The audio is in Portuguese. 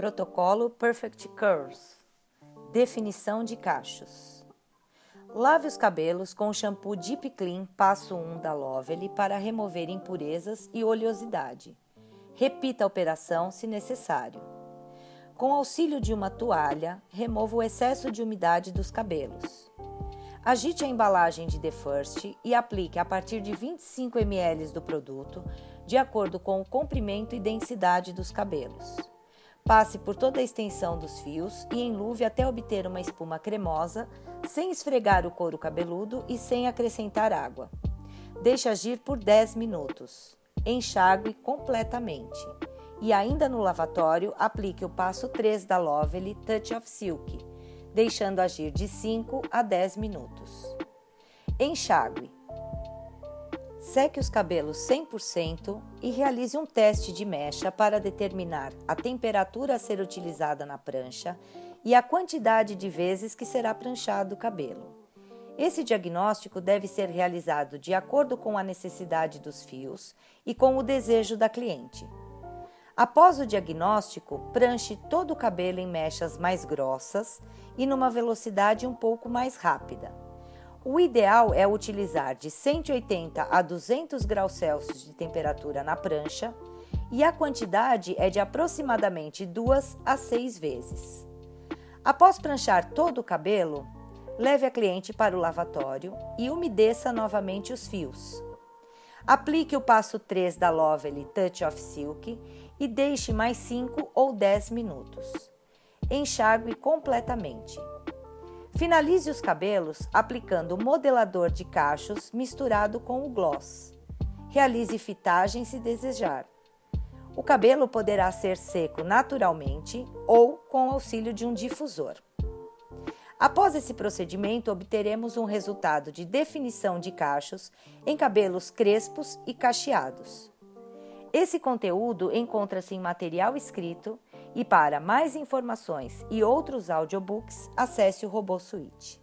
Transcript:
Protocolo Perfect Curls Definição de cachos. Lave os cabelos com o shampoo Deep Clean passo 1 da Lovely para remover impurezas e oleosidade. Repita a operação se necessário. Com auxílio de uma toalha, remova o excesso de umidade dos cabelos. Agite a embalagem de The First e aplique a partir de 25 ml do produto, de acordo com o comprimento e densidade dos cabelos. Passe por toda a extensão dos fios e enluve até obter uma espuma cremosa, sem esfregar o couro cabeludo e sem acrescentar água. Deixe agir por 10 minutos. Enxague completamente. E ainda no lavatório, aplique o passo 3 da Lovely Touch of Silk, deixando agir de 5 a 10 minutos. Enxague. Seque os cabelos 100% e realize um teste de mecha para determinar a temperatura a ser utilizada na prancha e a quantidade de vezes que será pranchado o cabelo. Esse diagnóstico deve ser realizado de acordo com a necessidade dos fios e com o desejo da cliente. Após o diagnóstico, pranche todo o cabelo em mechas mais grossas e numa velocidade um pouco mais rápida. O ideal é utilizar de 180 a 200 graus Celsius de temperatura na prancha e a quantidade é de aproximadamente 2 a 6 vezes. Após pranchar todo o cabelo, leve a cliente para o lavatório e umedeça novamente os fios. Aplique o passo 3 da Lovely Touch of Silk e deixe mais 5 ou 10 minutos. Enxague completamente. Finalize os cabelos aplicando modelador de cachos misturado com o gloss. Realize fitagem se desejar. O cabelo poderá ser seco naturalmente ou com auxílio de um difusor. Após esse procedimento, obteremos um resultado de definição de cachos em cabelos crespos e cacheados. Esse conteúdo encontra-se em material escrito e para mais informações e outros audiobooks, acesse o Robô Suite.